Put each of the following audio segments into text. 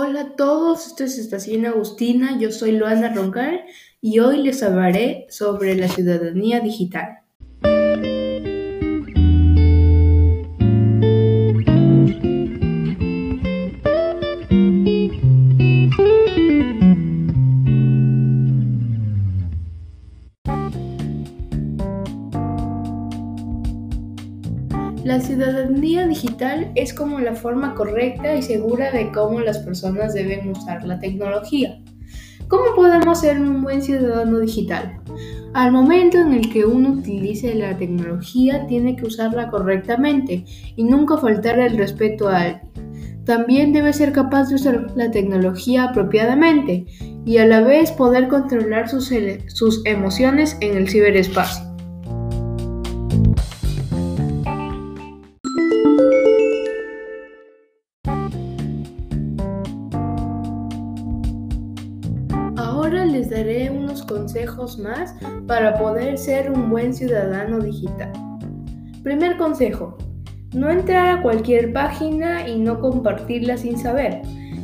Hola a todos, esto es Estación Agustina, yo soy Luana Roncal y hoy les hablaré sobre la ciudadanía digital. La ciudadanía digital es como la forma correcta y segura de cómo las personas deben usar la tecnología. ¿Cómo podemos ser un buen ciudadano digital? Al momento en el que uno utilice la tecnología, tiene que usarla correctamente y nunca faltar el respeto a alguien. También debe ser capaz de usar la tecnología apropiadamente y a la vez poder controlar sus, sus emociones en el ciberespacio. Ahora les daré unos consejos más para poder ser un buen ciudadano digital. Primer consejo, no entrar a cualquier página y no compartirla sin saber,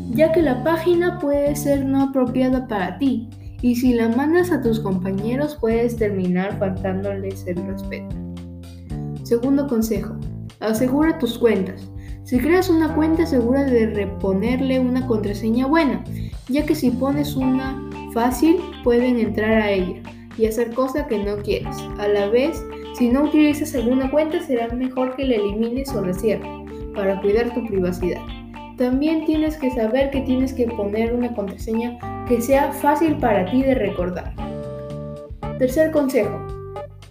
ya que la página puede ser no apropiada para ti y si la mandas a tus compañeros puedes terminar faltándoles el respeto. Segundo consejo, asegura tus cuentas. Si creas una cuenta, asegura de reponerle una contraseña buena, ya que si pones una fácil pueden entrar a ella y hacer cosas que no quieres. A la vez, si no utilizas alguna cuenta, será mejor que la elimines o la cierres para cuidar tu privacidad. También tienes que saber que tienes que poner una contraseña que sea fácil para ti de recordar. Tercer consejo.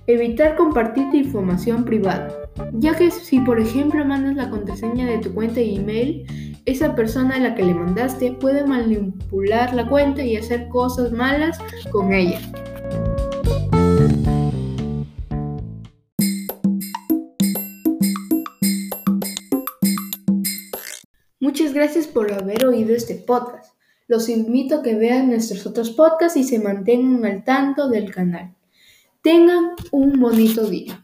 Evitar compartir tu información privada. Ya que si por ejemplo mandas la contraseña de tu cuenta de email, esa persona a la que le mandaste puede manipular la cuenta y hacer cosas malas con ella. Muchas gracias por haber oído este podcast. Los invito a que vean nuestros otros podcasts y se mantengan al tanto del canal. Tengan un bonito día.